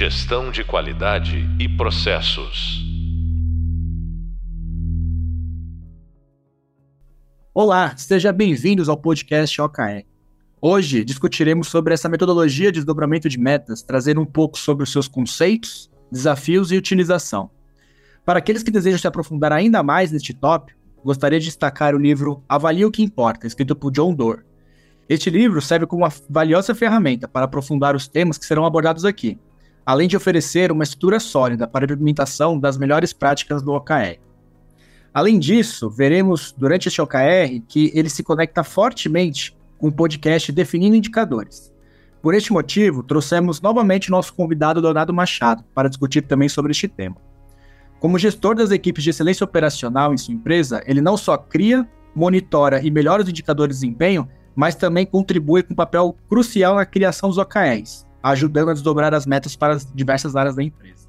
Gestão de qualidade e processos. Olá, sejam bem-vindos ao podcast OKR. Hoje discutiremos sobre essa metodologia de desdobramento de metas, trazendo um pouco sobre os seus conceitos, desafios e utilização. Para aqueles que desejam se aprofundar ainda mais neste tópico, gostaria de destacar o livro Avalie o que Importa, escrito por John Doerr. Este livro serve como uma valiosa ferramenta para aprofundar os temas que serão abordados aqui, além de oferecer uma estrutura sólida para a implementação das melhores práticas do OKR. Além disso, veremos durante este OKR que ele se conecta fortemente com o podcast Definindo Indicadores. Por este motivo, trouxemos novamente nosso convidado Leonardo Machado para discutir também sobre este tema. Como gestor das equipes de excelência operacional em sua empresa, ele não só cria, monitora e melhora os indicadores de desempenho, mas também contribui com um papel crucial na criação dos OKRs, ajudando a desdobrar as metas para as diversas áreas da empresa.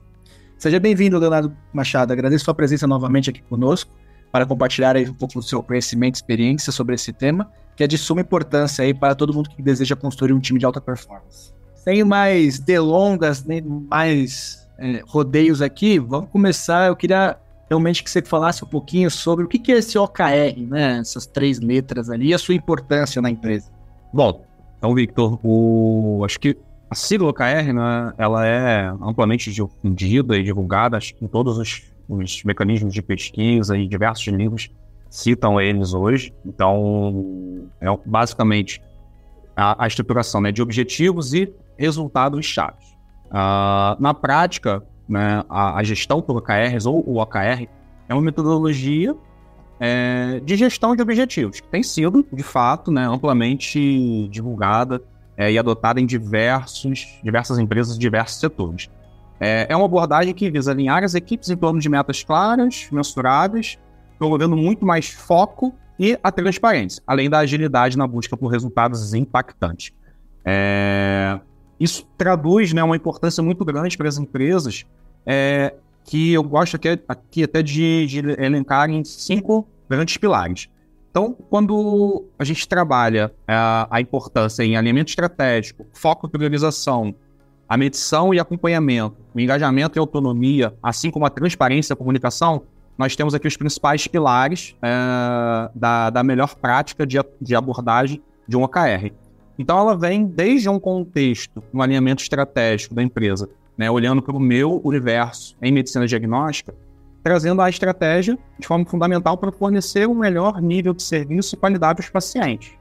Seja bem-vindo, Leonardo Machado. Agradeço sua presença novamente aqui conosco para compartilhar um pouco do seu conhecimento e experiência sobre esse tema, que é de suma importância aí para todo mundo que deseja construir um time de alta performance. Sem mais delongas, nem mais é, rodeios aqui, vamos começar. Eu queria realmente que você falasse um pouquinho sobre o que é esse OKR, né? Essas três letras ali e a sua importância na empresa. Bom, então, Victor, o... acho que a sigla OKR, né, ela é amplamente difundida e divulgada em todos os, os mecanismos de pesquisa e diversos livros citam eles hoje. Então, é basicamente a, a estruturação né, de objetivos e resultados chaves. Uh, na prática, né, a, a, gestão por OKRs ou o OKR é uma metodologia é, de gestão de objetivos, que tem sido, de fato, né, amplamente divulgada é, e adotada em diversos, diversas empresas diversos setores. É, é uma abordagem que visa alinhar as equipes em torno de metas claras, mensuráveis, promovendo muito mais foco e a transparência, além da agilidade na busca por resultados impactantes. É, isso traduz né, uma importância muito grande para as empresas, é, que eu gosto aqui, aqui até de, de elencar em cinco grandes pilares. Então, quando a gente trabalha a, a importância em alinhamento estratégico, foco e priorização, a medição e acompanhamento, o engajamento e autonomia, assim como a transparência e a comunicação, nós temos aqui os principais pilares é, da, da melhor prática de, de abordagem de um OKR. Então, ela vem desde um contexto, um alinhamento estratégico da empresa, né, olhando para o meu universo em medicina diagnóstica, trazendo a estratégia de forma fundamental para fornecer um melhor nível de serviço e qualidade aos pacientes,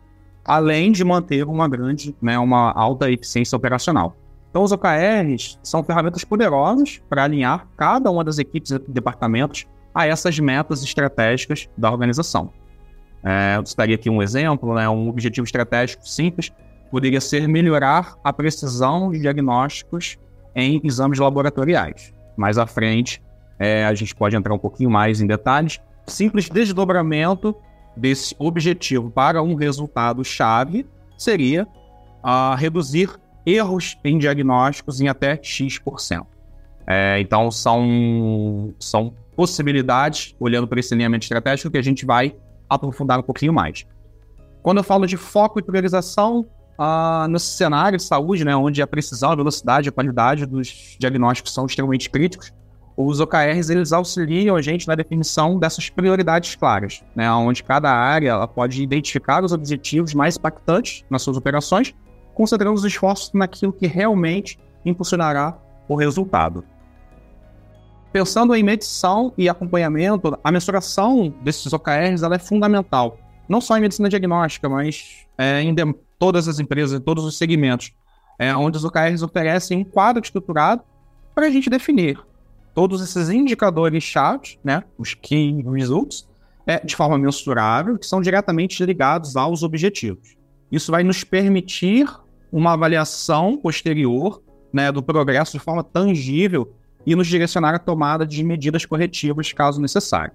além de manter uma grande, né, uma alta eficiência operacional. Então, os OKRs são ferramentas poderosas para alinhar cada uma das equipes e departamentos a essas metas estratégicas da organização. É, eu citaria aqui um exemplo, né, um objetivo estratégico simples poderia ser melhorar a precisão de diagnósticos em exames laboratoriais. Mais à frente, é, a gente pode entrar um pouquinho mais em detalhes. Simples desdobramento desse objetivo para um resultado chave seria uh, reduzir erros em diagnósticos em até X%. É, então, são, são possibilidades, olhando para esse alinhamento estratégico, que a gente vai aprofundar um pouquinho mais. Quando eu falo de foco e priorização, uh, nesse cenário de saúde, né, onde a precisão, a velocidade, a qualidade dos diagnósticos são extremamente críticos, os OKRs eles auxiliam a gente na definição dessas prioridades claras, né, onde cada área ela pode identificar os objetivos mais impactantes nas suas operações, concentrando os esforços naquilo que realmente impulsionará o resultado. Pensando em medição e acompanhamento, a mensuração desses OKRs ela é fundamental, não só em medicina diagnóstica, mas é, em todas as empresas, em todos os segmentos, é, onde os OKRs oferecem um quadro estruturado para a gente definir todos esses indicadores-chave, né, os key results, é, de forma mensurável, que são diretamente ligados aos objetivos. Isso vai nos permitir uma avaliação posterior né, do progresso de forma tangível e nos direcionar a tomada de medidas corretivas, caso necessário.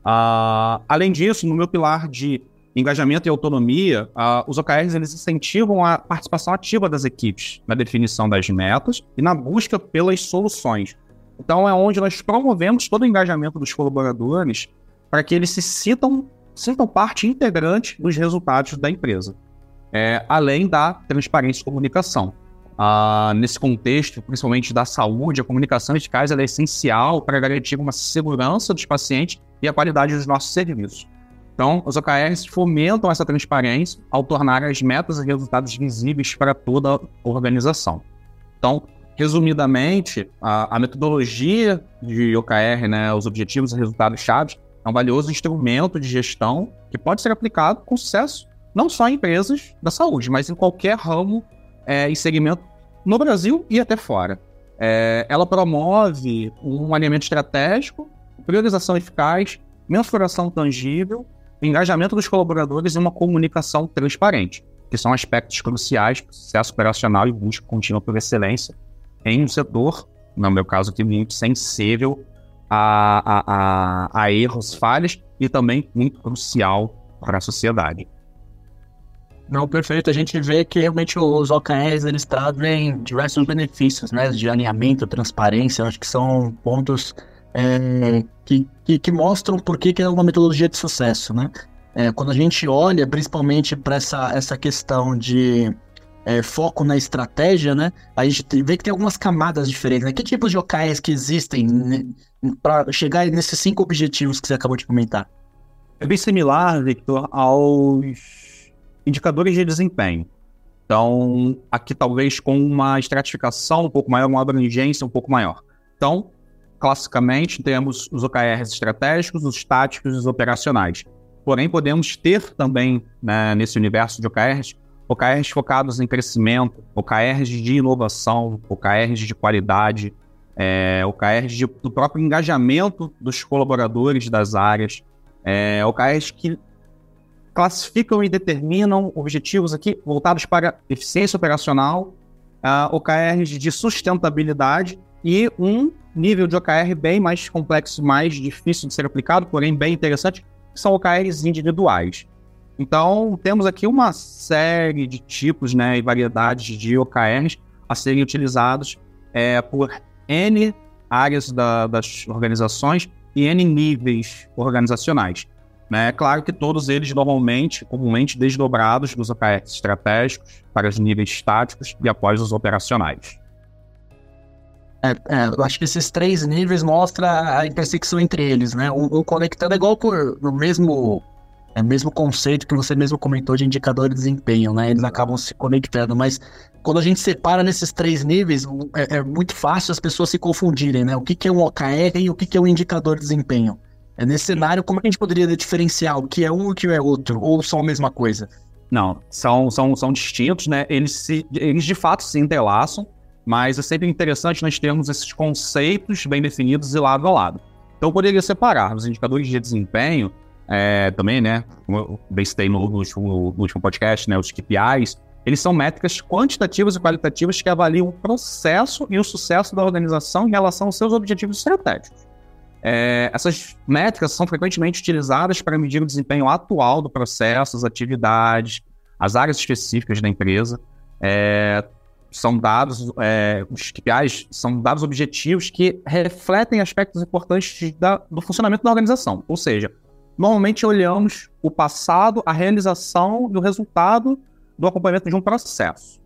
Uh, além disso, no meu pilar de engajamento e autonomia, uh, os OKRs eles incentivam a participação ativa das equipes na definição das metas e na busca pelas soluções. Então é onde nós promovemos todo o engajamento dos colaboradores para que eles se sintam, sintam parte integrante dos resultados da empresa, é, além da transparência e comunicação. Uh, nesse contexto, principalmente da saúde, a comunicação eficaz é essencial para garantir uma segurança dos pacientes e a qualidade dos nossos serviços. Então, os OKRs fomentam essa transparência ao tornar as metas e resultados visíveis para toda a organização. Então, resumidamente, a, a metodologia de OKR, né, os objetivos e resultados-chave, é um valioso instrumento de gestão que pode ser aplicado com sucesso não só em empresas da saúde, mas em qualquer ramo é, e segmento no Brasil e até fora. É, ela promove um alinhamento estratégico, priorização eficaz, mensuração tangível, engajamento dos colaboradores e uma comunicação transparente, que são aspectos cruciais para o sucesso operacional e busca contínua por excelência em um setor, no meu caso aqui, muito sensível a, a, a, a erros, falhas e também muito crucial para a sociedade. Não, perfeito. A gente vê que realmente os OKRs eles trazem diversos benefícios, né? De alinhamento, transparência, acho que são pontos é, que, que, que, mostram por que, que é uma metodologia de sucesso, né? É, quando a gente olha principalmente para essa, essa questão de é, foco na estratégia, né? A gente vê que tem algumas camadas diferentes. Né? Que tipos de OKRs que existem né? para chegar nesses cinco objetivos que você acabou de comentar? É bem similar, Victor, aos indicadores de desempenho. Então, aqui talvez com uma estratificação um pouco maior, uma abrangência um pouco maior. Então, classicamente, temos os OKRs estratégicos, os táticos e os operacionais. Porém, podemos ter também, né, nesse universo de OKRs, OKRs focados em crescimento, OKRs de inovação, OKRs de qualidade, é, OKRs de, do próprio engajamento dos colaboradores das áreas, é, OKRs que classificam e determinam objetivos aqui voltados para eficiência operacional, uh, OKRs de sustentabilidade e um nível de OKR bem mais complexo, mais difícil de ser aplicado, porém bem interessante, que são OKRs individuais. Então, temos aqui uma série de tipos né, e variedades de OKRs a serem utilizados é, por N áreas da, das organizações e N níveis organizacionais. Né? É claro que todos eles normalmente, comumente desdobrados dos OKRs estratégicos para os níveis estáticos e após os operacionais. É, é, eu acho que esses três níveis mostram a intersecção entre eles, né? Um, um conectando é igual por, no mesmo, é, mesmo conceito que você mesmo comentou de indicador de desempenho, né? Eles acabam se conectando, mas quando a gente separa nesses três níveis, é, é muito fácil as pessoas se confundirem, né? O que, que é um OKR e o que, que é um indicador de desempenho. É nesse cenário, como que a gente poderia diferenciar o que é um e o que é outro? Ou são a mesma coisa? Não, são, são, são distintos, né? Eles, se, eles de fato se entrelaçam, mas é sempre interessante nós termos esses conceitos bem definidos e lado a lado. Então, eu poderia separar os indicadores de desempenho, é, também, né? Como eu bem citei no, no, último, no último podcast, né? Os KPIs, eles são métricas quantitativas e qualitativas que avaliam o processo e o sucesso da organização em relação aos seus objetivos estratégicos. É, essas métricas são frequentemente utilizadas para medir o desempenho atual do processo, as atividades, as áreas específicas da empresa. É, são dados, é, os KPIs são dados objetivos que refletem aspectos importantes da, do funcionamento da organização. Ou seja, normalmente olhamos o passado, a realização e o resultado do acompanhamento de um processo.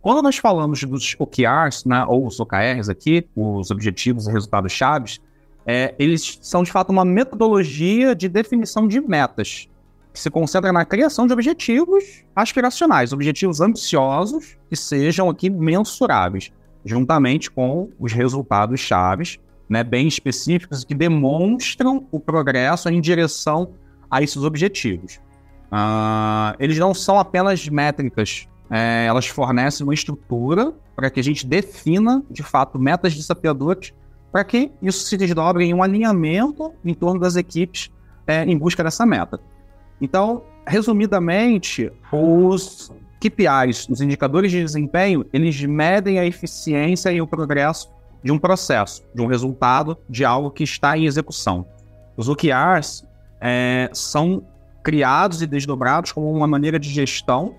Quando nós falamos dos OKRs, né, ou os OKRs aqui, os objetivos e resultados chaves, é, eles são de fato uma metodologia de definição de metas, que se concentra na criação de objetivos aspiracionais, objetivos ambiciosos que sejam aqui mensuráveis, juntamente com os resultados chaves, né, bem específicos que demonstram o progresso em direção a esses objetivos. Uh, eles não são apenas métricas, é, elas fornecem uma estrutura para que a gente defina, de fato, metas desafiadoras para que isso se desdobre em um alinhamento em torno das equipes é, em busca dessa meta. Então, resumidamente, os KPIs, os indicadores de desempenho, eles medem a eficiência e o progresso de um processo, de um resultado, de algo que está em execução. Os OKRs é, são criados e desdobrados como uma maneira de gestão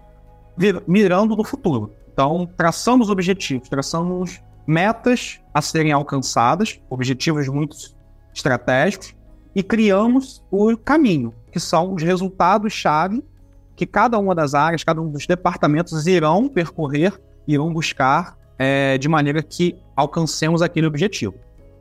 mirando no futuro. Então, traçamos objetivos, traçamos metas a serem alcançadas, objetivos muito estratégicos, e criamos o caminho, que são os resultados-chave que cada uma das áreas, cada um dos departamentos irão percorrer irão buscar é, de maneira que alcancemos aquele objetivo.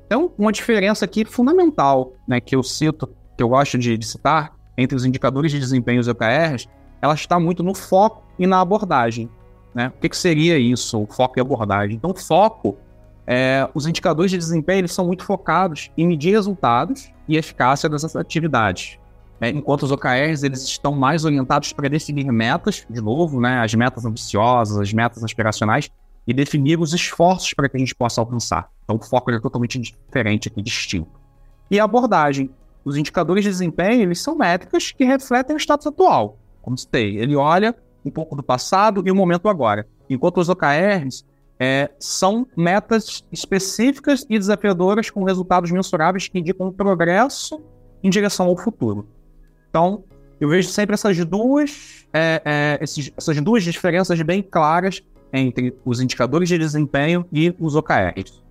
Então, uma diferença aqui fundamental, né, que eu cito, que eu gosto de, de citar, entre os indicadores de desempenho e os OKRs, ela está muito no foco e na abordagem. Né? O que, que seria isso, o foco e abordagem? Então, foco, é, os indicadores de desempenho eles são muito focados em medir resultados e eficácia dessas atividades. Né? Enquanto os OKRs eles estão mais orientados para definir metas, de novo, né? as metas ambiciosas, as metas aspiracionais, e definir os esforços para que a gente possa alcançar. Então, o foco é totalmente diferente aqui, distinto. E a abordagem. Os indicadores de desempenho eles são métricas que refletem o status atual. Como citei, ele olha um pouco do passado e o momento agora. Enquanto os OKRs é, são metas específicas e desafiadoras com resultados mensuráveis que indicam um progresso em direção ao futuro. Então, eu vejo sempre essas duas, é, é, esses, essas duas diferenças bem claras entre os indicadores de desempenho e os OKRs.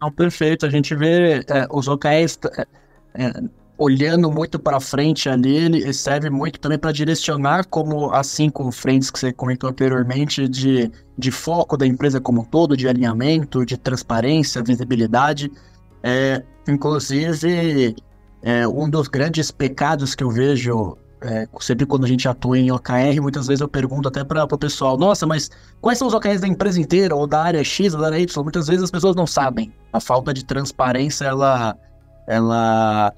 Não, perfeito. A gente vê é, os OKRs é, é, olhando muito para frente ali, ele serve muito também para direcionar, como assim com frentes que você comentou anteriormente, de, de foco da empresa como um todo, de alinhamento, de transparência, visibilidade. É, inclusive, é, um dos grandes pecados que eu vejo é, sempre quando a gente atua em OKR, muitas vezes eu pergunto até para o pessoal: nossa, mas quais são os OKRs da empresa inteira, ou da área X, ou da área Y? Muitas vezes as pessoas não sabem. A falta de transparência, ela, ela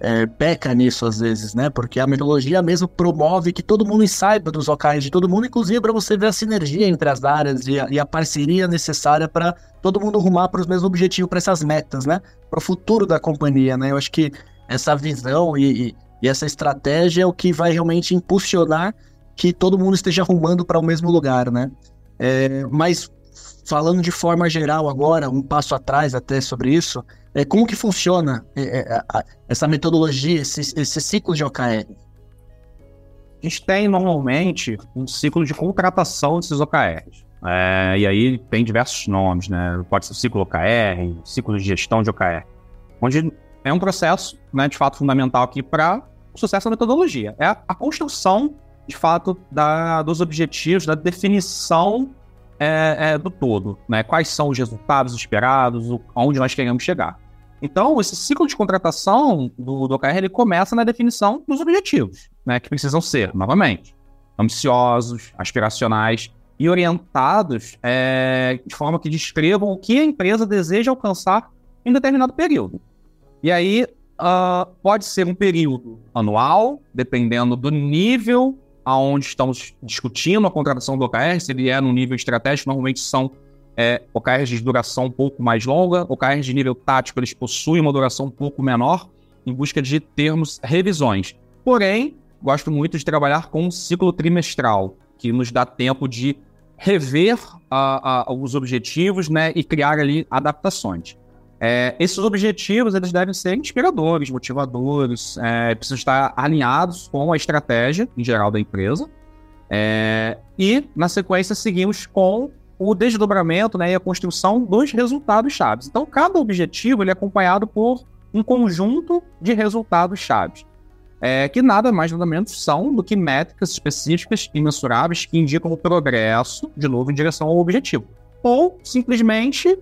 é, peca nisso às vezes, né? Porque a metodologia mesmo promove que todo mundo saiba dos OKRs de todo mundo, inclusive para você ver a sinergia entre as áreas e a, e a parceria necessária para todo mundo rumar para os mesmos objetivos, para essas metas, né? Para o futuro da companhia, né? Eu acho que essa visão e, e, e essa estratégia é o que vai realmente impulsionar que todo mundo esteja arrumando para o mesmo lugar, né? É, mas falando de forma geral agora, um passo atrás até sobre isso, é, como que funciona é, é, essa metodologia, esse, esse ciclo de OKR? A gente tem normalmente um ciclo de contratação desses OKRs. É, e aí tem diversos nomes, né? Pode ser ciclo OKR, ciclo de gestão de OKR, onde é um processo, né, de fato, fundamental aqui para o sucesso da metodologia. É a, construção, de fato, da, dos objetivos, da definição é, é, do todo, né? Quais são os resultados esperados, aonde nós queremos chegar. Então, esse ciclo de contratação do, do OKR ele começa na definição dos objetivos, né, que precisam ser, novamente, ambiciosos, aspiracionais e orientados é, de forma que descrevam o que a empresa deseja alcançar em determinado período. E aí, uh, pode ser um período anual, dependendo do nível aonde estamos discutindo a contratação do OKR, se ele é no nível estratégico, normalmente são é, OKRs de duração um pouco mais longa, OKRs de nível tático, eles possuem uma duração um pouco menor, em busca de termos revisões. Porém, gosto muito de trabalhar com um ciclo trimestral, que nos dá tempo de rever os objetivos né, e criar ali adaptações. É, esses objetivos eles devem ser inspiradores, motivadores, é, precisam estar alinhados com a estratégia em geral da empresa. É, e, na sequência, seguimos com o desdobramento né, e a construção dos resultados chaves. Então, cada objetivo ele é acompanhado por um conjunto de resultados chaves, é, que nada mais nada menos são do que métricas específicas e mensuráveis que indicam o progresso, de novo, em direção ao objetivo. Ou, simplesmente,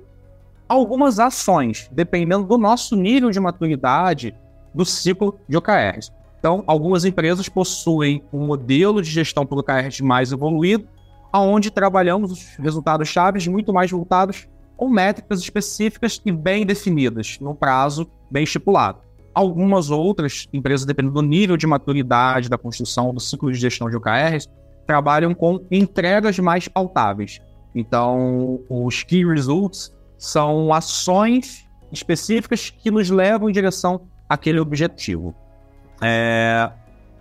algumas ações, dependendo do nosso nível de maturidade do ciclo de OKRs. Então, algumas empresas possuem um modelo de gestão por OKRs mais evoluído, onde trabalhamos os resultados chaves muito mais voltados com métricas específicas e bem definidas, num prazo bem estipulado. Algumas outras empresas, dependendo do nível de maturidade da construção do ciclo de gestão de OKRs, trabalham com entregas mais pautáveis. Então, os Key Results são ações específicas que nos levam em direção àquele objetivo. É,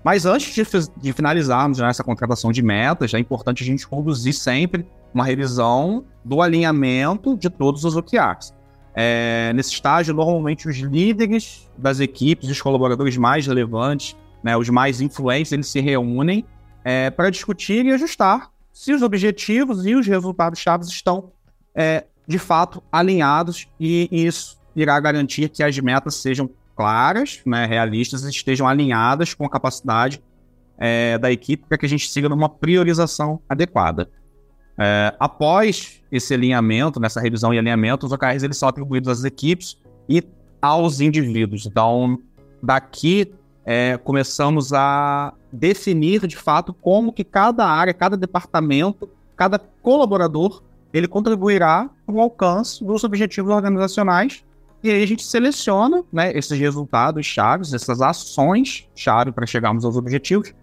mas antes de, de finalizarmos né, essa contratação de metas, é importante a gente conduzir sempre uma revisão do alinhamento de todos os OKRs. É, nesse estágio, normalmente os líderes das equipes, os colaboradores mais relevantes, né, os mais influentes, eles se reúnem é, para discutir e ajustar se os objetivos e os resultados chaves estão é, de fato alinhados e isso irá garantir que as metas sejam claras, né, realistas, estejam alinhadas com a capacidade é, da equipe para que a gente siga numa priorização adequada. É, após esse alinhamento, nessa revisão e alinhamento, os OKRs eles são atribuídos às equipes e aos indivíduos. Então, daqui é, começamos a definir de fato como que cada área, cada departamento, cada colaborador, ele contribuirá para o alcance dos objetivos organizacionais. E aí a gente seleciona né, esses resultados chaves, essas ações chave para chegarmos aos objetivos,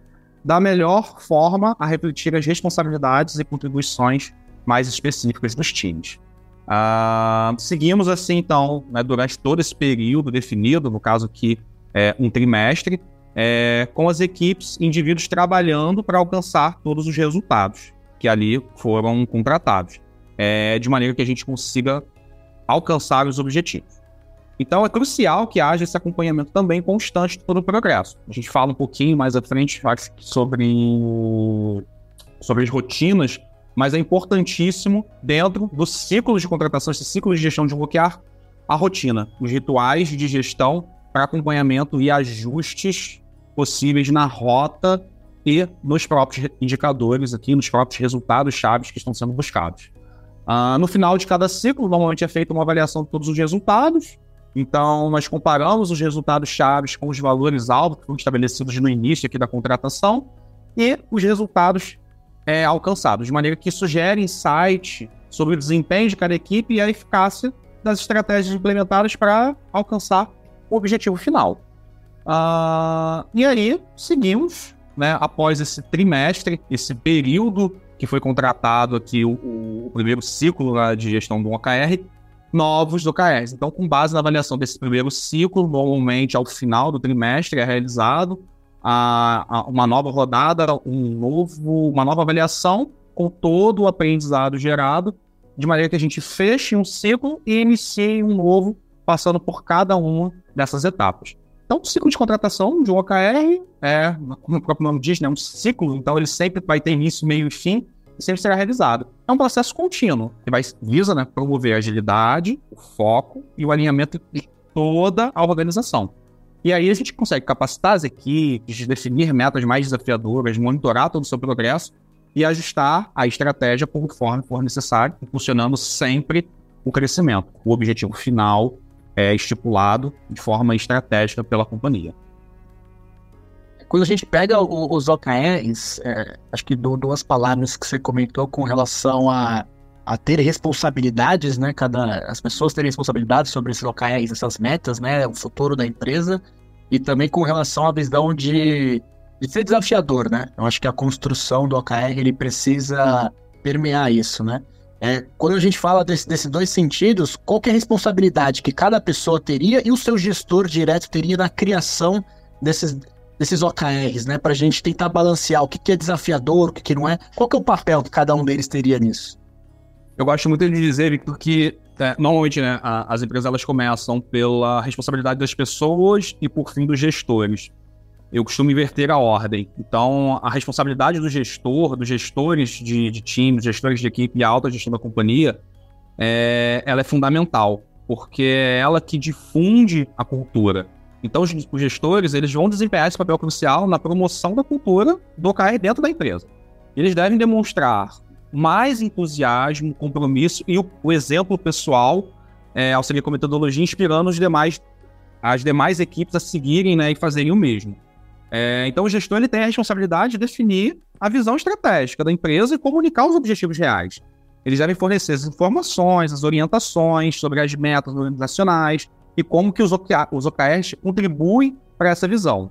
da melhor forma a refletir as responsabilidades e contribuições mais específicas dos times. Uh, seguimos assim, então, né, durante todo esse período definido, no caso aqui, é, um trimestre, é, com as equipes, indivíduos trabalhando para alcançar todos os resultados que ali foram contratados, é, de maneira que a gente consiga alcançar os objetivos. Então é crucial que haja esse acompanhamento também constante de todo o progresso. A gente fala um pouquinho mais à frente sobre, sobre as rotinas, mas é importantíssimo dentro do ciclo de contratação, esse ciclo de gestão de bloquear a rotina, os rituais de gestão para acompanhamento e ajustes possíveis na rota e nos próprios indicadores aqui, nos próprios resultados chaves que estão sendo buscados. Uh, no final de cada ciclo, normalmente é feita uma avaliação de todos os resultados. Então, nós comparamos os resultados chaves com os valores alvos que foram estabelecidos no início aqui da contratação e os resultados é, alcançados, de maneira que sugere insight sobre o desempenho de cada equipe e a eficácia das estratégias implementadas para alcançar o objetivo final. Uh, e aí, seguimos, né, após esse trimestre, esse período que foi contratado aqui, o, o primeiro ciclo né, de gestão do OKR, novos OKRs. Então, com base na avaliação desse primeiro ciclo, normalmente ao final do trimestre é realizado a, a uma nova rodada, um novo, uma nova avaliação com todo o aprendizado gerado, de maneira que a gente feche um ciclo e inicie um novo, passando por cada uma dessas etapas. Então, o ciclo de contratação de um OKR é, como o próprio nome diz, né, um ciclo, então ele sempre vai ter início, meio e fim, e sempre será realizado. É um processo contínuo, que vai, visa né, promover a agilidade, o foco e o alinhamento de toda a organização. E aí a gente consegue capacitar as equipes, definir metas mais desafiadoras, monitorar todo o seu progresso e ajustar a estratégia conforme for necessário, impulsionando sempre o crescimento. O objetivo final é, estipulado de forma estratégica pela companhia. Quando a gente pega o, os OKRs, é, acho que duas palavras que você comentou com relação a, a ter responsabilidades, né? Cada, as pessoas terem responsabilidades sobre esses OKRs, essas metas, né? O futuro da empresa. E também com relação à visão de, de ser desafiador, né? Eu acho que a construção do OKR, ele precisa permear isso, né? É, quando a gente fala desse, desses dois sentidos, qual é a responsabilidade que cada pessoa teria e o seu gestor direto teria na criação desses, desses OKRs, né? Para a gente tentar balancear o que, que é desafiador, o que, que não é. Qual que é o papel que cada um deles teria nisso? Eu gosto muito de dizer, Victor, que é, normalmente né, a, as empresas elas começam pela responsabilidade das pessoas e por fim dos gestores eu costumo inverter a ordem. Então, a responsabilidade do gestor, dos gestores de, de time, gestores de equipe e alta gestão da companhia, é, ela é fundamental, porque é ela que difunde a cultura. Então, os, os gestores eles vão desempenhar esse papel crucial na promoção da cultura do OKR dentro da empresa. Eles devem demonstrar mais entusiasmo, compromisso e o, o exemplo pessoal, é, auxilia com metodologia, inspirando os demais, as demais equipes a seguirem né, e fazerem o mesmo. É, então, o gestor ele tem a responsabilidade de definir a visão estratégica da empresa e comunicar os objetivos reais. Eles devem fornecer as informações, as orientações sobre as metas organizacionais e como que os, os OKRs contribuem para essa visão.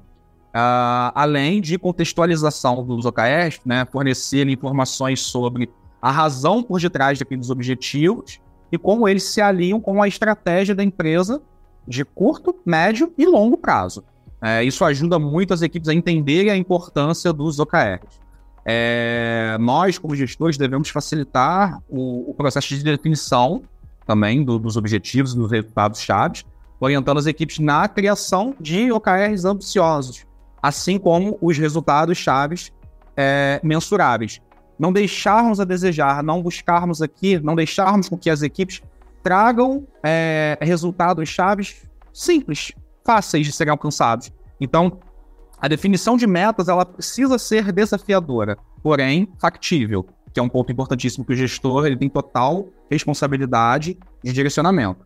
Uh, além de contextualização dos OKRs, né, fornecer informações sobre a razão por detrás daqueles objetivos e como eles se alinham com a estratégia da empresa de curto, médio e longo prazo. É, isso ajuda muito as equipes a entenderem a importância dos OKRs. É, nós, como gestores, devemos facilitar o, o processo de definição também do, dos objetivos dos resultados-chave, orientando as equipes na criação de OKRs ambiciosos, assim como os resultados-chave é, mensuráveis. Não deixarmos a desejar, não buscarmos aqui, não deixarmos com que as equipes tragam é, resultados-chave simples, fáceis de serem alcançados. Então, a definição de metas ela precisa ser desafiadora, porém factível. que é um ponto importantíssimo que o gestor ele tem total responsabilidade de direcionamento.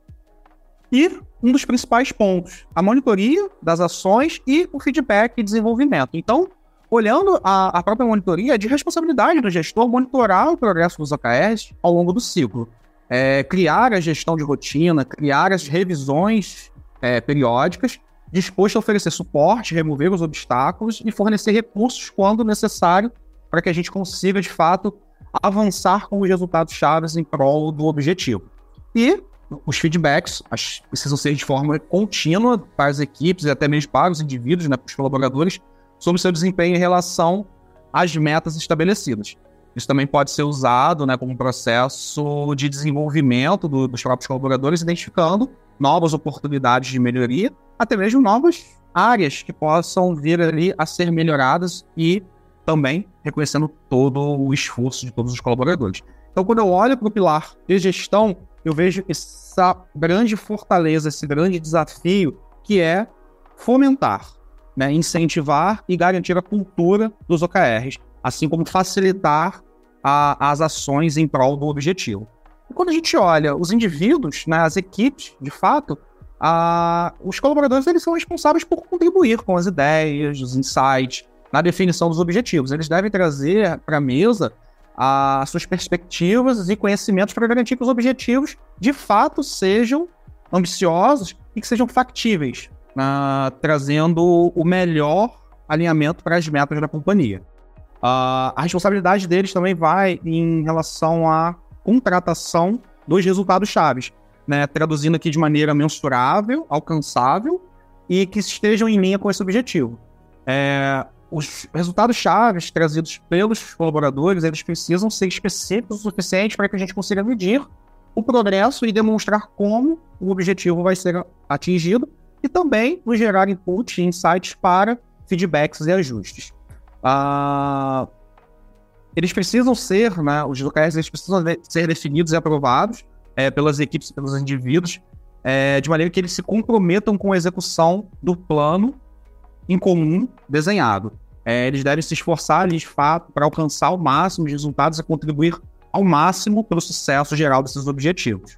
E um dos principais pontos, a monitoria das ações e o feedback e desenvolvimento. Então, olhando a, a própria monitoria, é de responsabilidade do gestor monitorar o progresso dos OKRs ao longo do ciclo. É, criar a gestão de rotina, criar as revisões é, periódicas, disposto a oferecer suporte, remover os obstáculos e fornecer recursos quando necessário para que a gente consiga, de fato, avançar com os resultados chaves em prol do objetivo. E os feedbacks as, precisam ser de forma contínua para as equipes e até mesmo para os indivíduos, né, para os colaboradores, sobre seu desempenho em relação às metas estabelecidas. Isso também pode ser usado né, como processo de desenvolvimento do, dos próprios colaboradores, identificando novas oportunidades de melhoria, até mesmo novas áreas que possam vir ali a ser melhoradas e também reconhecendo todo o esforço de todos os colaboradores. Então, quando eu olho para o pilar de gestão, eu vejo essa grande fortaleza, esse grande desafio que é fomentar, né, incentivar e garantir a cultura dos OKRs, assim como facilitar a, as ações em prol do objetivo. E quando a gente olha os indivíduos, né, as equipes, de fato, a, os colaboradores eles são responsáveis por contribuir com as ideias, os insights, na definição dos objetivos. Eles devem trazer para a mesa as suas perspectivas e conhecimentos para garantir que os objetivos de fato sejam ambiciosos e que sejam factíveis, trazendo o melhor alinhamento para as metas da companhia. Uh, a responsabilidade deles também vai em relação à contratação dos resultados chaves, né? traduzindo aqui de maneira mensurável, alcançável e que estejam em linha com esse objetivo. É, os resultados chaves trazidos pelos colaboradores, eles precisam ser específicos o suficiente para que a gente consiga medir o progresso e demonstrar como o objetivo vai ser atingido e também nos gerar input e insights para feedbacks e ajustes. Uh, eles precisam ser, né, os OKRs eles precisam ser definidos e aprovados é, pelas equipes, pelos indivíduos, é, de maneira que eles se comprometam com a execução do plano em comum desenhado. É, eles devem se esforçar de fato, para alcançar o máximo de resultados e contribuir ao máximo para o sucesso geral desses objetivos.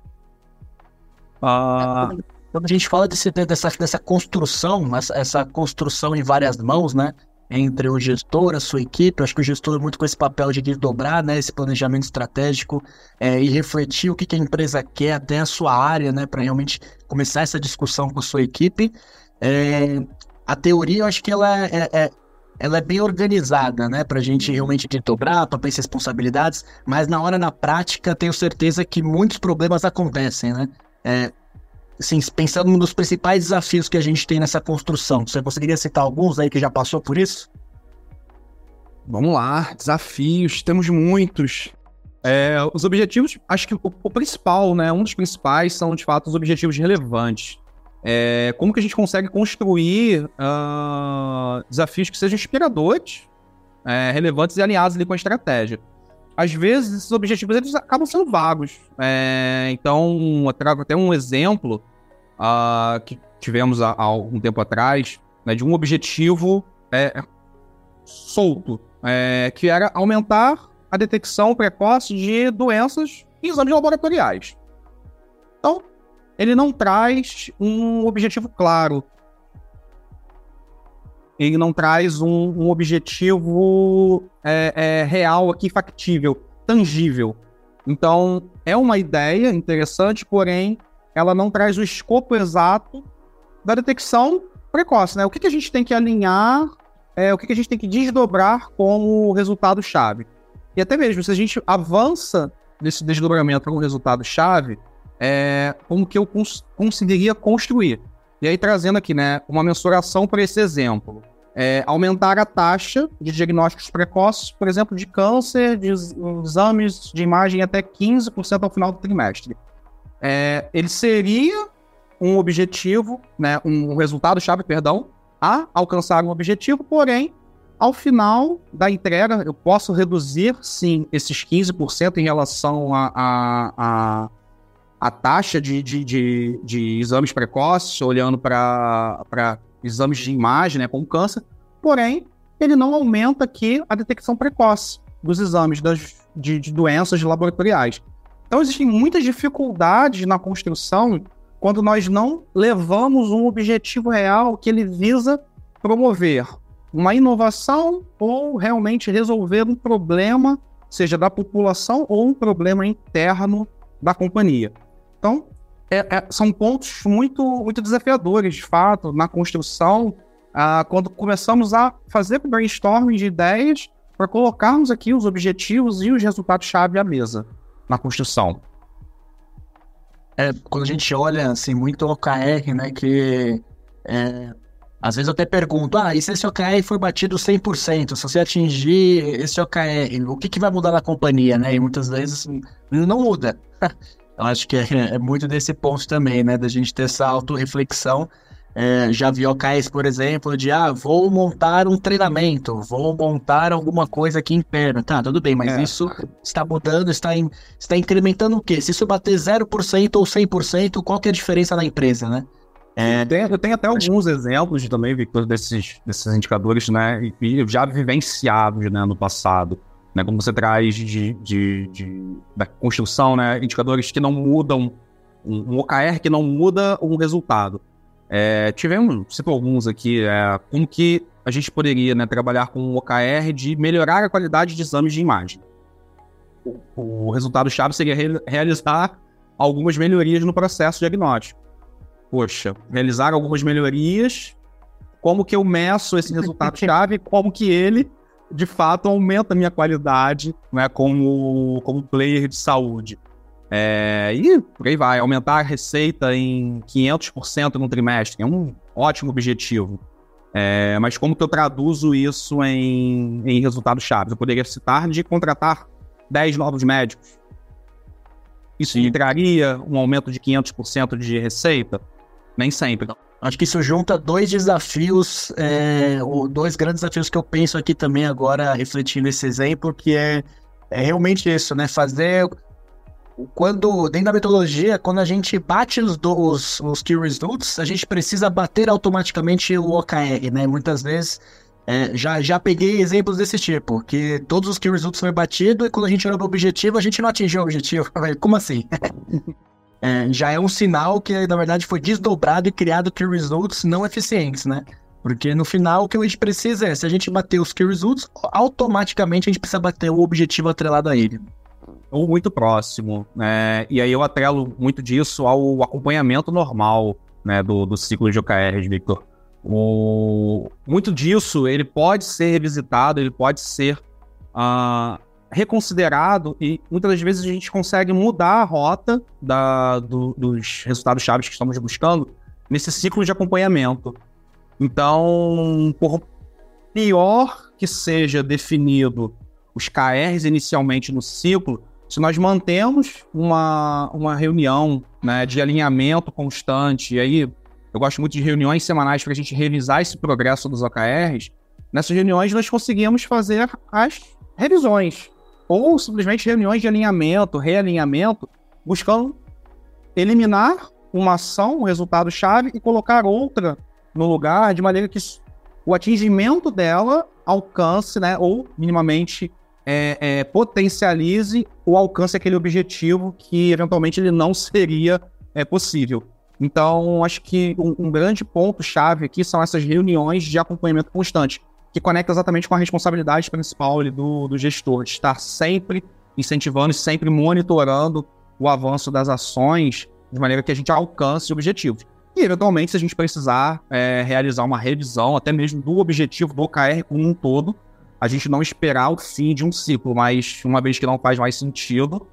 Uh... Quando a gente fala desse, dessa, dessa construção, essa, essa, construção em várias mãos, né? Entre o gestor, a sua equipe, eu acho que o gestor é muito com esse papel de desdobrar né, esse planejamento estratégico é, e refletir o que, que a empresa quer até a sua área, né? Para realmente começar essa discussão com a sua equipe. É, a teoria, eu acho que ela é, é, ela é bem organizada, né? Pra gente realmente desdobrar, para pensar responsabilidades, mas na hora, na prática, tenho certeza que muitos problemas acontecem, né? É, assim, pensando nos principais desafios que a gente tem nessa construção, você conseguiria citar alguns aí que já passou por isso? Vamos lá, desafios, temos muitos. É, os objetivos, acho que o, o, principal, né? Um dos principais são, de fato, os objetivos relevantes. É, como que a gente consegue construir uh, desafios que sejam inspiradores, é, relevantes e alinhados ali com a estratégia. Às vezes, esses objetivos eles acabam sendo vagos. É, então, eu trago até um exemplo uh, que tivemos há, há, algum tempo atrás, né, de um objetivo é, solto, é, que era aumentar a detecção precoce de doenças em exames laboratoriais. Então, ele não traz um objetivo claro. Ele não traz um, um objetivo é, é, real aqui, factível, tangível. Então, é uma ideia interessante, porém, ela não traz o escopo exato da detecção precoce. Né? O que, que a gente tem que alinhar, é, o que, que a gente tem que desdobrar como resultado-chave. E até mesmo, se a gente avança nesse desdobramento para um resultado-chave, é, como que eu cons conseguiria construir. E aí, trazendo aqui, né, uma mensuração para esse exemplo. É, aumentar a taxa de diagnósticos precoces, por exemplo, de câncer, de exames de imagem até 15% ao final do trimestre. É, ele seria um objetivo, né, um resultado-chave, perdão, a alcançar um objetivo, porém, ao final da entrega, eu posso reduzir, sim, esses 15% em relação a, a, a a taxa de, de, de, de exames precoces, olhando para exames de imagem, né, com câncer, porém, ele não aumenta aqui a detecção precoce. dos exames das, de, de doenças laboratoriais. Então, existem muitas dificuldades na construção quando nós não levamos um objetivo real que ele visa promover uma inovação ou realmente resolver um problema, seja da população ou um problema interno da companhia. Então, é, é, são pontos muito, muito desafiadores, de fato, na construção, ah, quando começamos a fazer brainstorming de ideias para colocarmos aqui os objetivos e os resultados-chave à mesa na construção. É, quando a gente olha assim, muito OKR, né, que é, às vezes eu até pergunto, ah, e se esse OKR for batido 100%, se você atingir esse OKR, o que, que vai mudar na companhia, né? E muitas vezes não muda. eu acho que é, é muito desse ponto também, né, da gente ter essa autorreflexão é, já vi OKs, por exemplo, de ah, vou montar um treinamento, vou montar alguma coisa aqui interna. Tá, tudo bem, mas é. isso está mudando, está, in, está incrementando o quê? Se isso bater 0% ou 100%, qual que é a diferença na empresa, né? É, tem, eu tenho até alguns exemplos também, Victor, desses, desses indicadores, né, já vivenciados, né, no passado, né, como você traz de, de, de da construção, né, indicadores que não mudam, um, OKR que não muda um resultado, é, tivemos, citou alguns aqui, é, como que a gente poderia né, trabalhar com um OKR de melhorar a qualidade de exames de imagem. O, o resultado-chave seria re realizar algumas melhorias no processo diagnóstico. Poxa, realizar algumas melhorias, como que eu meço esse resultado-chave, como que ele, de fato, aumenta a minha qualidade né, como, como player de saúde. É, e por aí vai, aumentar a receita em 500% no trimestre é um ótimo objetivo. É, mas como que eu traduzo isso em, em resultados chaves? Eu poderia citar de contratar 10 novos médicos. Isso Sim. traria um aumento de 500% de receita? Nem sempre. Acho que isso junta dois desafios, é, dois grandes desafios que eu penso aqui também agora, refletindo esse exemplo, que é, é realmente isso, né? Fazer quando, dentro da metodologia, quando a gente bate os, os, os key results, a gente precisa bater automaticamente o OKR, né? Muitas vezes, é, já, já peguei exemplos desse tipo, que todos os key results foram batidos e quando a gente olha para o objetivo, a gente não atingiu o objetivo. Como assim? é, já é um sinal que, na verdade, foi desdobrado e criado key results não eficientes, né? Porque no final o que a gente precisa é, se a gente bater os key results, automaticamente a gente precisa bater o objetivo atrelado a ele ou muito próximo. Né? E aí eu atrelo muito disso ao acompanhamento normal né, do, do ciclo de OKRs, Victor. O... Muito disso ele pode ser revisitado, ele pode ser uh, reconsiderado e muitas das vezes a gente consegue mudar a rota da, do, dos resultados chaves que estamos buscando nesse ciclo de acompanhamento. Então, por pior que seja definido os KRs inicialmente no ciclo, se nós mantemos uma, uma reunião né, de alinhamento constante, e aí eu gosto muito de reuniões semanais para a gente revisar esse progresso dos OKRs, nessas reuniões nós conseguimos fazer as revisões, ou simplesmente reuniões de alinhamento, realinhamento, buscando eliminar uma ação, um resultado-chave, e colocar outra no lugar, de maneira que o atingimento dela alcance, né, ou minimamente é, é, potencialize o alcance daquele objetivo que eventualmente ele não seria é, possível. Então, acho que um, um grande ponto-chave aqui são essas reuniões de acompanhamento constante, que conecta exatamente com a responsabilidade principal ali, do, do gestor, de estar sempre incentivando e sempre monitorando o avanço das ações, de maneira que a gente alcance objetivos. E, eventualmente, se a gente precisar é, realizar uma revisão, até mesmo do objetivo do OKR como um todo, a gente não esperar o fim de um ciclo, mas uma vez que não faz mais sentido,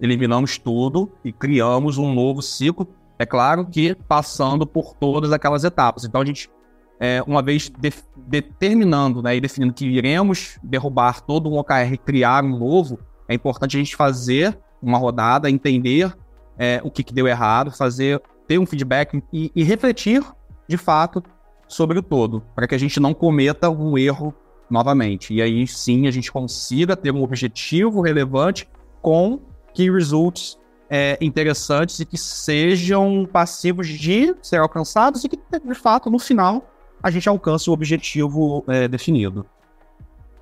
eliminamos tudo e criamos um novo ciclo. É claro que passando por todas aquelas etapas. Então a gente, é, uma vez de, determinando né, e definindo que iremos derrubar todo um OKR e criar um novo, é importante a gente fazer uma rodada, entender é, o que, que, deu errado, fazer ter um feedback e, e refletir de fato sobre o todo, para que a gente não cometa um erro novamente. E aí sim a gente consiga ter um objetivo relevante com key results é, interessantes e que sejam passivos de ser alcançados e que, de fato, no final, a gente alcance o objetivo é, definido.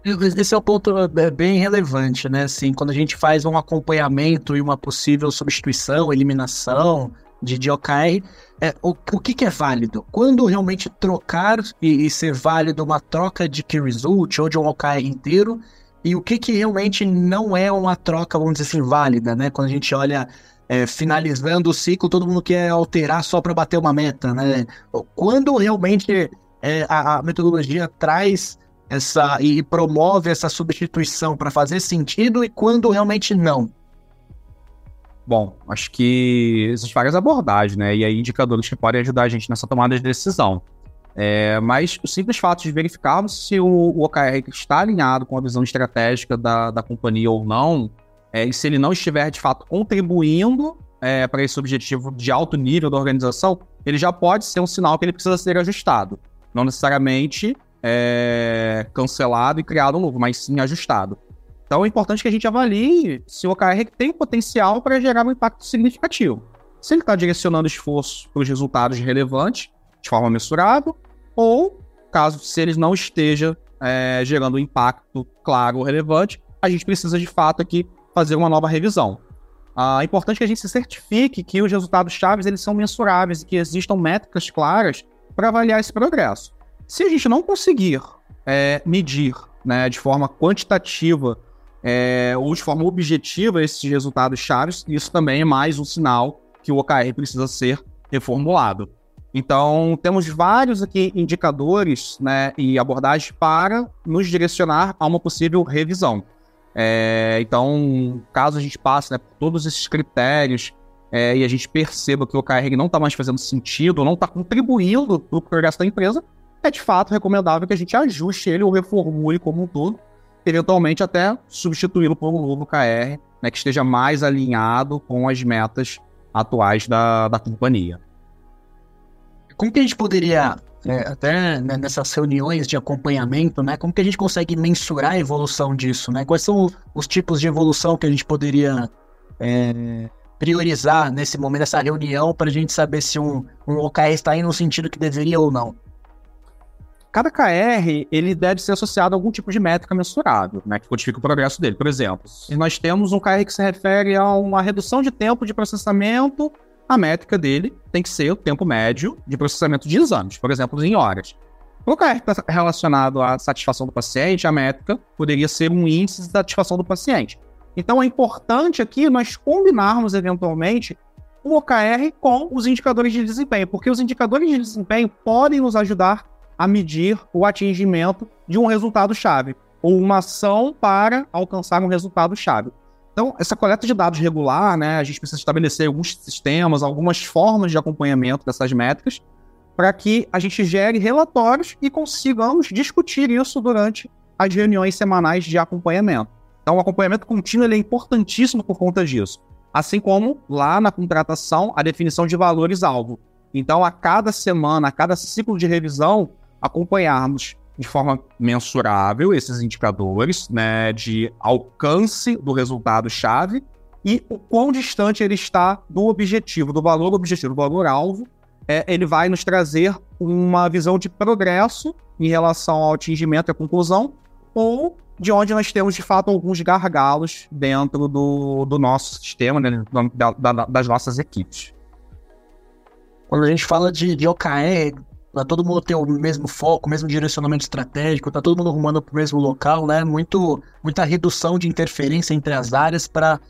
Esse é um ponto é, bem relevante, né? Assim, quando a gente faz um acompanhamento e uma possível substituição, eliminação de, de OKR, é, o, o que, que, é válido? Quando realmente trocar e, e, ser válido uma troca de key result ou de um OKR inteiro, e o que, que realmente não é uma troca, vamos dizer assim, válida, né? Quando a gente olha é, finalizando o ciclo, todo mundo quer alterar só para bater uma meta, né? Quando realmente é, a, a metodologia traz essa e promove essa substituição para fazer sentido e quando realmente não? Bom, acho que existem várias abordagens, né? E aí indicadores que podem ajudar a gente nessa tomada de decisão. É, mas o simples fato de verificarmos se o, o OKR está alinhado com a visão estratégica da, da companhia ou não, é, e se ele não estiver de fato contribuindo é, para esse objetivo de alto nível da organização, ele já pode ser um sinal que ele precisa ser ajustado. Não necessariamente é, cancelado e criado um novo, mas sim ajustado. Então é importante que a gente avalie se o OKR tem potencial para gerar um impacto significativo. Se ele está direcionando esforço para os resultados relevantes, de forma mensurável, ou caso se ele não esteja é, gerando um impacto claro ou relevante, a gente precisa de fato aqui fazer uma nova revisão. Ah, é importante que a gente se certifique que os resultados chaves eles são mensuráveis e que existam métricas claras para avaliar esse progresso. Se a gente não conseguir é, medir né, de forma quantitativa é, ou de forma objetiva esses resultados chaves, isso também é mais um sinal que o OKR precisa ser reformulado. Então, temos vários aqui indicadores né, e abordagens para nos direcionar a uma possível revisão. É, então, caso a gente passe né, por todos esses critérios é, e a gente perceba que o OKR não está mais fazendo sentido, não está contribuindo para o progresso da empresa, é de fato recomendável que a gente ajuste ele ou reformule como um todo, eventualmente até substituí-lo por um novo KR, né, que esteja mais alinhado com as metas atuais da, da companhia. Como que a gente poderia, é, até né, nessas reuniões de acompanhamento, né, como que a gente consegue mensurar a evolução disso? Né? Quais são os tipos de evolução que a gente poderia é, priorizar nesse momento, nessa reunião, para a gente saber se um, um OKR está indo no sentido que deveria ou não? cada KR ele deve ser associado a algum tipo de métrica mensurável, né, que codifica o progresso dele. Por exemplo, se nós temos um KR que se refere a uma redução de tempo de processamento, a métrica dele tem que ser o tempo médio de processamento de exames, por exemplo, em horas. O KR está relacionado à satisfação do paciente, a métrica poderia ser um índice de satisfação do paciente. Então é importante aqui nós combinarmos eventualmente o OKR com os indicadores de desempenho, porque os indicadores de desempenho podem nos ajudar a medir o atingimento de um resultado-chave, ou uma ação para alcançar um resultado-chave. Então, essa coleta de dados regular, né, a gente precisa estabelecer alguns sistemas, algumas formas de acompanhamento dessas métricas, para que a gente gere relatórios e consigamos discutir isso durante as reuniões semanais de acompanhamento. Então, o acompanhamento contínuo é importantíssimo por conta disso. Assim como lá na contratação, a definição de valores-alvo. Então, a cada semana, a cada ciclo de revisão, acompanharmos de forma mensurável esses indicadores né, de alcance do resultado-chave e o quão distante ele está do objetivo, do valor objetivo, do valor-alvo. É, ele vai nos trazer uma visão de progresso em relação ao atingimento e à conclusão, ou de onde nós temos, de fato, alguns gargalos dentro do, do nosso sistema, né, da, da, das nossas equipes. Quando a gente fala de, de OKR, Tá todo mundo tem o mesmo foco, o mesmo direcionamento estratégico, tá todo mundo rumando para o mesmo local, né? Muito, muita redução de interferência entre as áreas para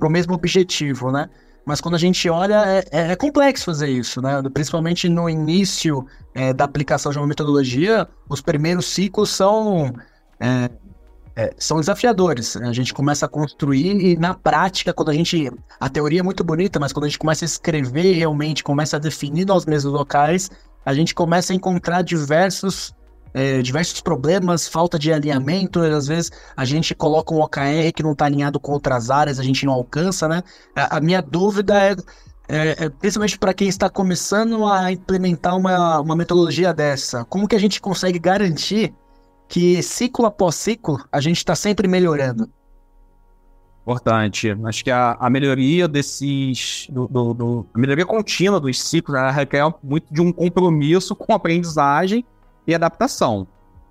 o mesmo objetivo, né? Mas quando a gente olha, é, é, é complexo fazer isso, né? Principalmente no início é, da aplicação de uma metodologia, os primeiros ciclos são, é, é, são desafiadores. A gente começa a construir e na prática, quando a gente. A teoria é muito bonita, mas quando a gente começa a escrever realmente, começa a definir nós mesmos locais, a gente começa a encontrar diversos é, diversos problemas, falta de alinhamento, às vezes a gente coloca um OKR que não está alinhado com outras áreas, a gente não alcança, né? A, a minha dúvida é, é, é principalmente para quem está começando a implementar uma, uma metodologia dessa, como que a gente consegue garantir que ciclo após ciclo a gente está sempre melhorando? Importante. Acho que a, a melhoria desses. Do, do, do, a melhoria contínua dos ciclos requer muito de um compromisso com aprendizagem e adaptação.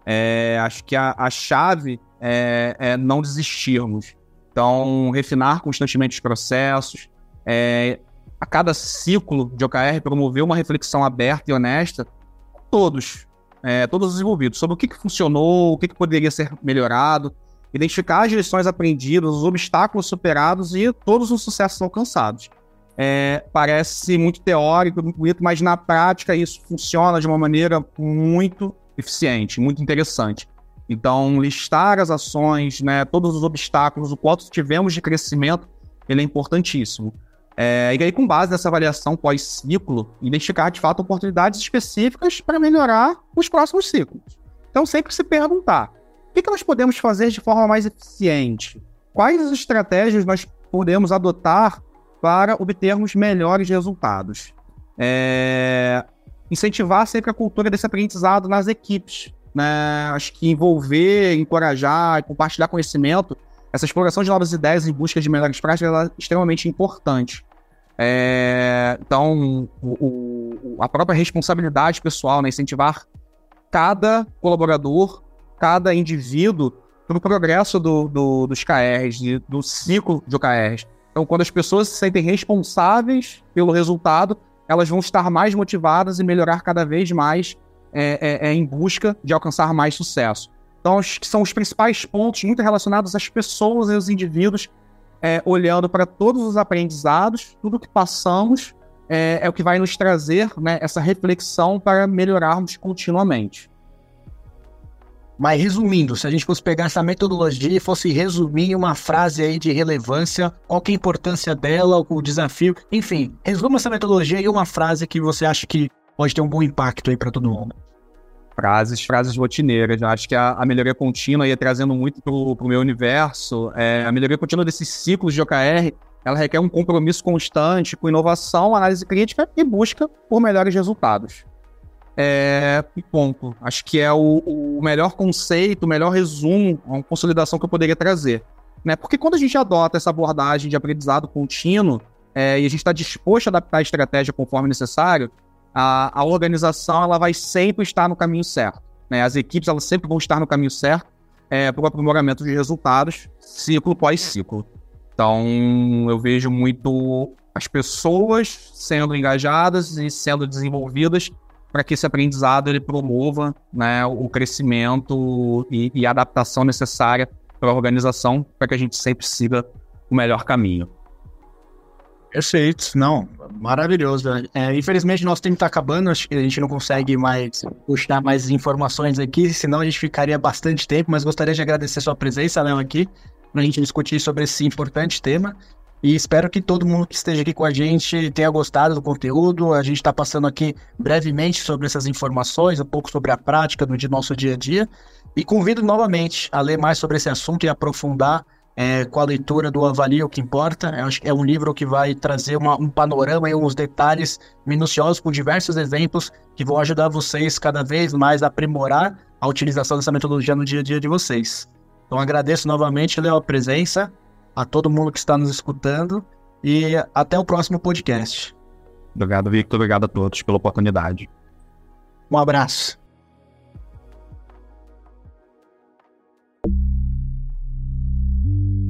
É, acho que a, a chave é, é não desistirmos. Então, refinar constantemente os processos, é, a cada ciclo de OKR promover uma reflexão aberta e honesta com todos, é, todos os envolvidos, sobre o que, que funcionou, o que, que poderia ser melhorado, identificar as lições aprendidas, os obstáculos superados e todos os sucessos alcançados. É, parece muito teórico, muito bonito, mas na prática isso funciona de uma maneira muito eficiente, muito interessante. Então, listar as ações, né, todos os obstáculos, o quanto tivemos de crescimento, ele é importantíssimo. É, e aí, com base nessa avaliação pós-ciclo, identificar de fato oportunidades específicas para melhorar os próximos ciclos. Então, sempre se perguntar: o que, que nós podemos fazer de forma mais eficiente? Quais as estratégias nós podemos adotar para obtermos melhores resultados? É, incentivar sempre a cultura desse aprendizado nas equipes. Né? Acho que envolver, encorajar, compartilhar conhecimento essa exploração de novas ideias em busca de melhores práticas é extremamente importante. É, então, o, o, a própria responsabilidade pessoal, né, incentivar cada colaborador, cada indivíduo para o progresso do, do, dos KRs, do ciclo de OKRs. Então, quando as pessoas se sentem responsáveis pelo resultado, elas vão estar mais motivadas e melhorar cada vez mais é, é, é em busca de alcançar mais sucesso. Então, acho que são os principais pontos muito relacionados às pessoas e aos indivíduos, é, olhando para todos os aprendizados, tudo que passamos, é, é, o que vai nos trazer né, essa reflexão para melhorarmos continuamente. Mas resumindo, se a gente fosse pegar essa metodologia e fosse resumir uma frase aí de relevância, qual é a importância dela, o desafio, enfim, resuma essa metodologia e uma frase que você acha que pode ter um bom impacto aí para todo mundo frases, frases rotineiras. Eu acho que a, a, melhoria contínua ia trazendo muito pro, pro meu universo. É, a melhoria contínua desses ciclos de OKR, ela requer um compromisso constante com inovação, análise crítica e busca por melhores resultados. É, ponto. Acho que é o, o melhor conceito, o melhor resumo, uma consolidação que eu poderia trazer. Né? Porque quando a gente adota essa abordagem de aprendizado contínuo é, e a gente está disposto a adaptar a estratégia conforme necessário, a, a organização ela vai sempre estar no caminho certo. Né? As equipes elas sempre vão estar no caminho certo é, para o aprimoramento de resultados, ciclo pós ciclo. Então, eu vejo muito as pessoas sendo engajadas e sendo desenvolvidas para que esse aprendizado ele promova né, o crescimento e, e a adaptação necessária para a organização para que a gente sempre siga o melhor caminho. Perfeito, não, maravilhoso. É, infelizmente, nosso tempo está acabando, acho que a gente não consegue mais puxar mais informações aqui, senão a gente ficaria bastante tempo, mas gostaria de agradecer sua presença, Léo, aqui, para a gente discutir sobre esse importante tema. E espero que todo mundo que esteja aqui com a gente tenha gostado do conteúdo. A gente está passando aqui brevemente sobre essas informações, um pouco sobre a prática do nosso dia a dia. E convido novamente a ler mais sobre esse assunto e aprofundar é, com a leitura do Avalia o que importa. Eu acho que é um livro que vai trazer uma, um panorama e uns detalhes minuciosos com diversos exemplos que vão ajudar vocês cada vez mais a aprimorar a utilização dessa metodologia no dia a dia de vocês. Então agradeço novamente, Léo, a presença, a todo mundo que está nos escutando e até o próximo podcast. Obrigado, Victor. Obrigado a todos pela oportunidade. Um abraço.